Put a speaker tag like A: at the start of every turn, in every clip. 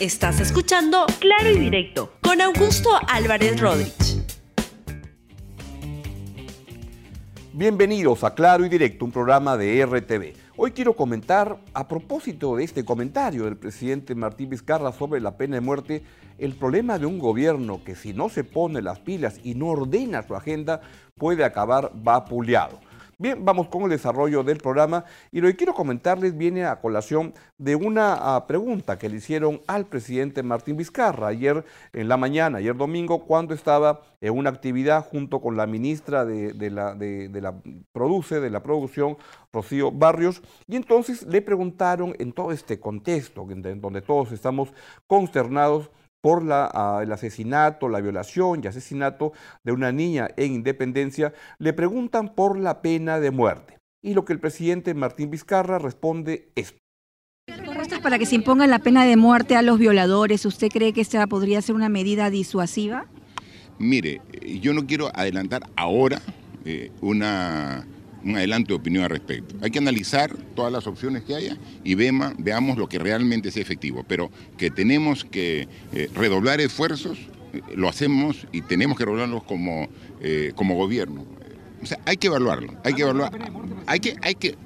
A: Estás escuchando Claro y Directo con Augusto Álvarez Rodríguez.
B: Bienvenidos a Claro y Directo, un programa de RTV. Hoy quiero comentar, a propósito de este comentario del presidente Martín Vizcarra sobre la pena de muerte, el problema de un gobierno que si no se pone las pilas y no ordena su agenda, puede acabar vapuleado. Bien, vamos con el desarrollo del programa y lo que quiero comentarles viene a colación de una ah, pregunta que le hicieron al presidente Martín Vizcarra ayer en la mañana, ayer domingo, cuando estaba en una actividad junto con la ministra de, la, de, la Produce, de la Producción, Rocío Barrios, y entonces le preguntaron en todo este contexto en donde todos estamos consternados por la, el asesinato, la violación y asesinato de una niña en Independencia, le preguntan por la pena de muerte. Y lo que el presidente Martín Vizcarra responde es...
C: para que se imponga la pena de muerte a los violadores? ¿Usted cree que esta podría ser una medida disuasiva?
D: Mire, yo no quiero adelantar ahora eh, una un adelanto de opinión al respecto. Hay que analizar todas las opciones que haya y veamos lo que realmente sea efectivo, pero que tenemos que eh, redoblar esfuerzos, eh, lo hacemos y tenemos que redoblarlos como, eh, como gobierno. O sea, hay que evaluarlo, hay que evaluar, hay que, hay que,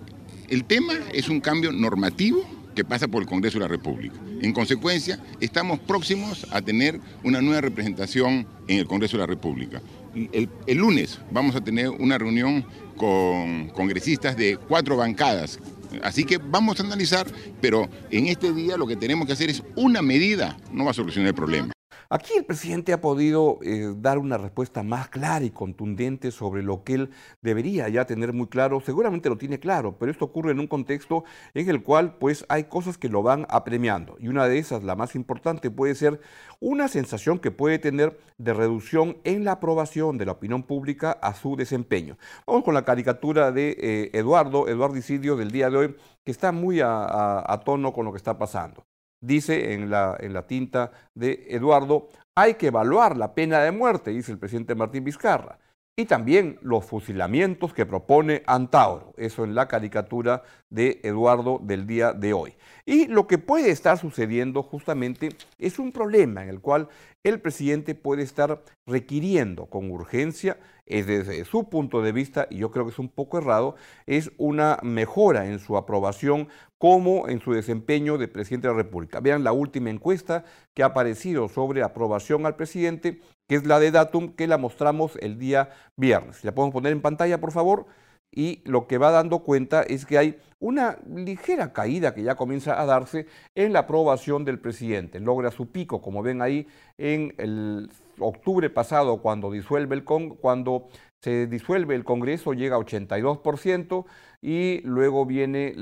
D: el tema es un cambio normativo que pasa por el Congreso de la República. En consecuencia, estamos próximos a tener una nueva representación en el Congreso de la República. El, lunes vamos a tener una reunión con congresistas de cuatro bancadas. Así que vamos a analizar, pero en este día lo que tenemos que hacer es una medida, no va a solucionar el problema.
B: Aquí el presidente ha podido eh, dar una respuesta más clara y contundente sobre lo que él debería ya tener muy claro. Seguramente lo tiene claro, pero esto ocurre en un contexto en el cual pues hay cosas que lo van apremiando. Y una de esas, la más importante, puede ser una sensación que puede tener de reducción en la aprobación de la opinión pública a su desempeño. Vamos con la caricatura de eh, Eduardo, Eduardo Isidio del día de hoy, que está muy a tono con lo que está pasando dice en la, en la tinta de Eduardo, hay que evaluar la pena de muerte, dice el presidente Martín Vizcarra, y también los fusilamientos que propone Antauro, eso en la caricatura de Eduardo del día de hoy. Y lo que puede estar sucediendo justamente es un problema en el cual el presidente puede estar requiriendo con urgencia, desde su punto de vista, y yo creo que es un poco errado, es una mejora en su aprobación como en su desempeño de presidente de la República. Vean la última encuesta que ha aparecido sobre aprobación al presidente, que es la de Datum, que la mostramos el día viernes. ¿La podemos poner en pantalla, por favor? y lo que va dando cuenta es que hay una ligera caída que ya comienza a darse en la aprobación del presidente. Logra su pico, como ven ahí, en el octubre pasado, cuando, disuelve el cuando se disuelve el Congreso, llega a 82% y luego viene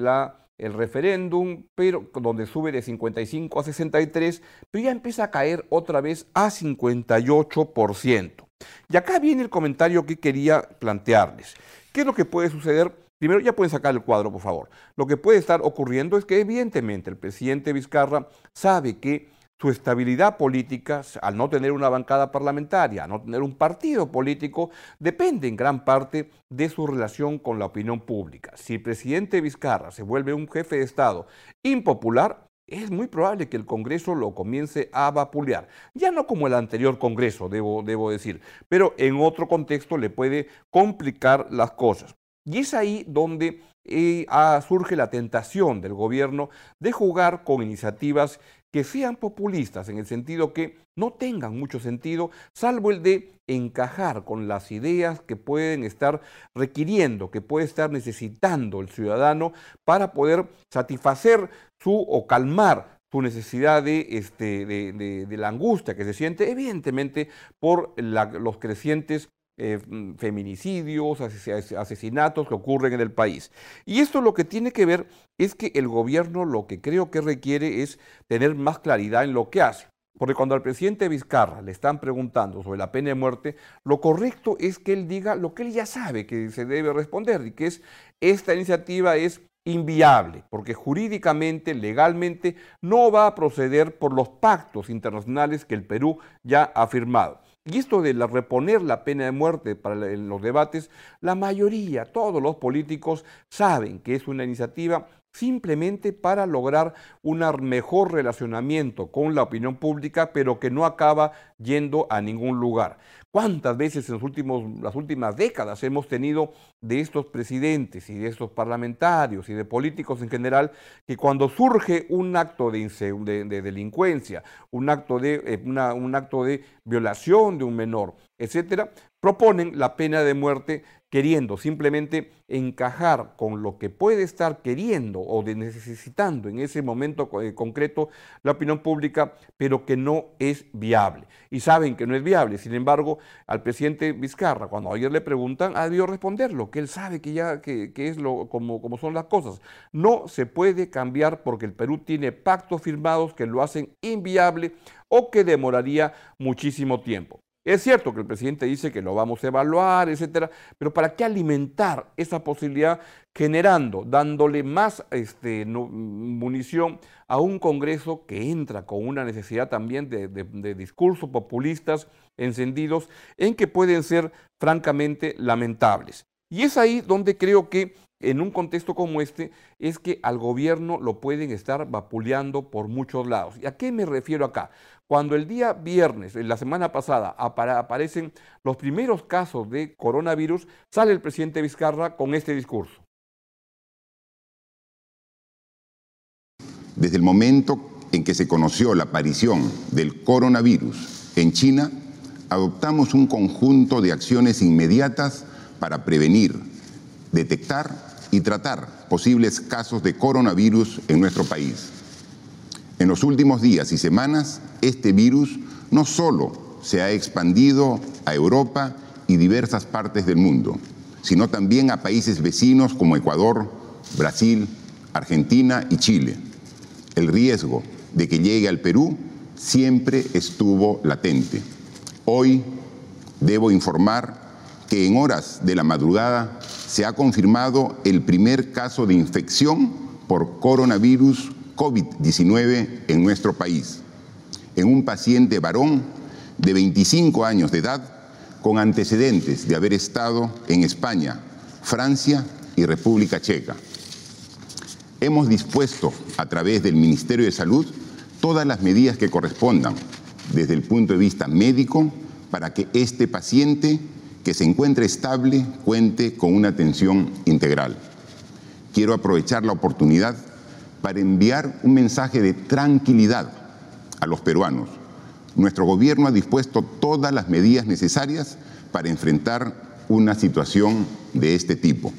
B: el referéndum, pero donde sube de 55 a 63, pero ya empieza a caer otra vez a 58%. Y acá viene el comentario que quería plantearles. ¿Qué es lo que puede suceder? Primero, ya pueden sacar el cuadro, por favor. Lo que puede estar ocurriendo es que evidentemente el presidente Vizcarra sabe que su estabilidad política, al no tener una bancada parlamentaria, al no tener un partido político, depende en gran parte de su relación con la opinión pública. Si el presidente Vizcarra se vuelve un jefe de Estado impopular, es muy probable que el Congreso lo comience a vapulear. Ya no como el anterior Congreso, debo, debo decir, pero en otro contexto le puede complicar las cosas. Y es ahí donde eh, surge la tentación del gobierno de jugar con iniciativas que sean populistas, en el sentido que no tengan mucho sentido, salvo el de encajar con las ideas que pueden estar requiriendo, que puede estar necesitando el ciudadano para poder satisfacer su o calmar su necesidad de, este, de, la angustia que se siente, evidentemente, por los crecientes eh, feminicidios, asesinatos que ocurren en el país. Y esto lo que tiene que ver es que el gobierno lo que creo que requiere es tener más claridad en lo que hace. Porque cuando al presidente Vizcarra le están preguntando sobre la pena de muerte, lo correcto es que él diga lo que él ya sabe que se debe responder y que es esta iniciativa es inviable, porque jurídicamente, legalmente, no va a proceder por los pactos internacionales que el Perú ya ha firmado. Y esto de reponer la pena de muerte para los debates, la mayoría, todos los políticos saben que es una iniciativa simplemente para lograr un mejor relacionamiento con la opinión pública, pero que no acaba yendo a ningún lugar. ¿Cuántas veces en los últimos, las últimas décadas hemos tenido de estos presidentes y de estos parlamentarios y de políticos en general que cuando surge un acto de, de, delincuencia, un acto de, eh, un acto de violación de un menor, etcétera, proponen la pena de muerte queriendo simplemente encajar con lo que puede estar queriendo o necesitando en ese momento eh, concreto la opinión pública, pero que no es viable. Y saben que no es viable. Sin embargo, al presidente Vizcarra, cuando ayer le preguntan, ha debido responderlo, que él sabe que ya que, es lo, como, como son las cosas. No se puede cambiar porque el Perú tiene pactos firmados que lo hacen inviable o que demoraría muchísimo tiempo. Es cierto que el presidente dice que lo vamos a evaluar, etcétera, pero ¿para qué alimentar esa posibilidad generando, dándole más este, munición a un Congreso que entra con una necesidad también de, de discursos populistas encendidos en que pueden ser francamente lamentables? Y es ahí donde creo que en un contexto como este es que al gobierno lo pueden estar vapuleando por muchos lados. ¿Y a qué me refiero acá? Cuando el día viernes, en la semana pasada, aparecen los primeros casos de coronavirus, sale el presidente Vizcarra con este discurso.
D: Desde el momento en que se conoció la aparición del coronavirus en China, adoptamos un conjunto de acciones inmediatas para prevenir, detectar y tratar posibles casos de coronavirus en nuestro país. En los últimos días y semanas, este virus no solo se ha expandido a Europa y diversas partes del mundo, sino también a países vecinos como Ecuador, Brasil, Argentina y Chile. El riesgo de que llegue al Perú siempre estuvo latente. Hoy debo informar que en horas de la madrugada se ha confirmado el primer caso de infección por coronavirus COVID-19 en nuestro país, en un paciente varón de 25 años de edad con antecedentes de haber estado en España, Francia y República Checa. Hemos dispuesto a través del Ministerio de Salud todas las medidas que correspondan desde el punto de vista médico para que este paciente que se encuentre estable cuente con una atención integral. Quiero aprovechar la oportunidad para enviar un mensaje de tranquilidad a los peruanos. Nuestro gobierno ha dispuesto todas las medidas necesarias para enfrentar una situación de este tipo.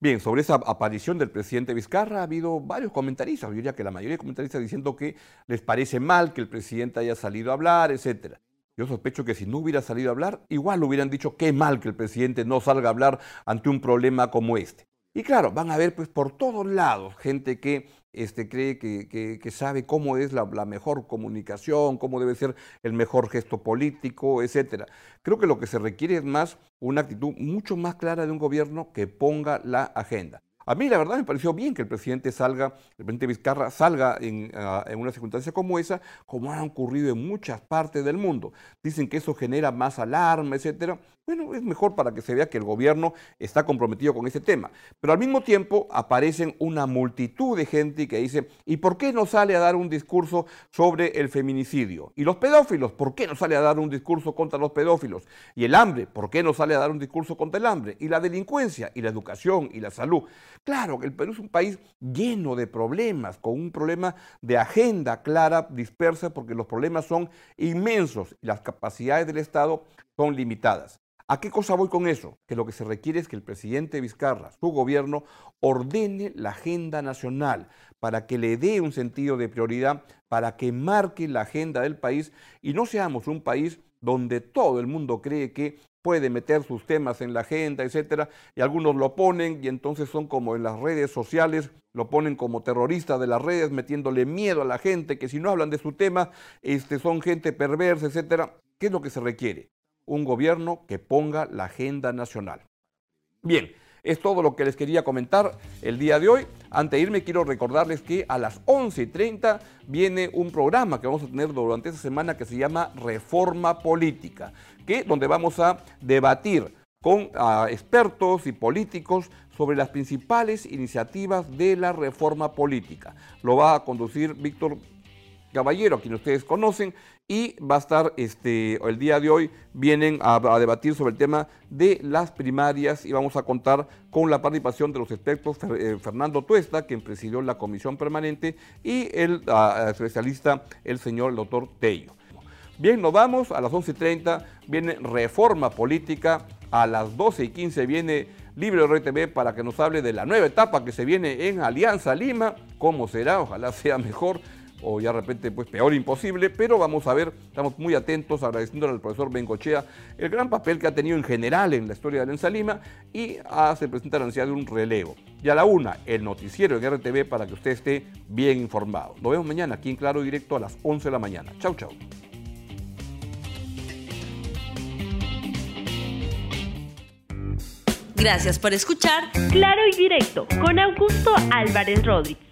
B: Bien, sobre esa aparición del presidente Vizcarra ha habido varios comentaristas, yo diría que la mayoría de comentaristas diciendo que les parece mal que el presidente haya salido a hablar, etcétera. Yo sospecho que si no hubiera salido a hablar, igual hubieran dicho qué mal que el presidente no salga a hablar ante un problema como este. Y claro, van a ver pues por todos lados gente que este, cree que, sabe cómo es la, la, mejor comunicación, cómo debe ser el mejor gesto político, etc. Creo que lo que se requiere es más una actitud mucho más clara de un gobierno que ponga la agenda. A mí la verdad me pareció bien que el presidente salga, el presidente Vizcarra salga ah, en, una circunstancia como esa, como ha ocurrido en muchas partes del mundo. Dicen que eso genera más alarma, etcétera. Bueno, es mejor para que se vea que el gobierno está comprometido con ese tema. Pero al mismo tiempo aparecen una multitud de gente que dice, ¿y por qué no sale a dar un discurso sobre el feminicidio? ¿Y los pedófilos? ¿Por qué no sale a dar un discurso contra los pedófilos? ¿Y el hambre? ¿Por qué no sale a dar un discurso contra el hambre? ¿Y la delincuencia? ¿Y la educación? ¿Y la salud? Claro, el Perú es un país lleno de problemas, con un problema de agenda clara, dispersa, porque los problemas son inmensos y las capacidades del Estado son limitadas. ¿A qué cosa voy con eso? Que lo que se requiere es que el presidente Vizcarra, su gobierno, ordene la agenda nacional para que le dé un sentido de prioridad, para que marque la agenda del país y no seamos un país donde todo el mundo cree que puede meter sus temas en la agenda, etcétera, y algunos lo ponen y entonces son como en las redes sociales, lo ponen como terroristas de las redes, metiéndole miedo a la gente, que si no hablan de su tema, este, son gente perversa, etcétera. ¿Qué es lo que se requiere? Un gobierno que ponga la agenda nacional. Bien, es todo lo que les quería comentar el día de hoy. Antes de irme, quiero recordarles que a las 11.30 viene un programa que vamos a tener durante esta semana que se llama Reforma Política, que, donde vamos a debatir con ah, expertos y políticos sobre las principales iniciativas de la reforma política. Lo va a conducir Víctor Caballero, a quien ustedes conocen, y va a estar este, el día de hoy, vienen a, debatir sobre el tema de las primarias y vamos a contar con la participación de los expertos eh, Fernando Tuesta, quien presidió la comisión permanente, y el ah, especialista, el señor doctor Tello. Bien, nos vamos, a las 11.30 viene Reforma Política, a las 12 y 15 viene Libre RTV para que nos hable de la nueva etapa que se viene en Alianza Lima, cómo será, ojalá sea mejor o ya de repente pues peor imposible, pero vamos a ver, estamos muy atentos, agradeciéndole al profesor Bengochea el gran papel que ha tenido en general en la historia de Alianza Lima y a, se presenta la necesidad de un relevo. Y a la una, el noticiero en RTV para que usted esté bien informado. Nos vemos mañana aquí en Claro Directo a las 11 de la mañana. Chau, chau.
A: Gracias por escuchar Claro y Directo con Augusto Álvarez Rodríguez.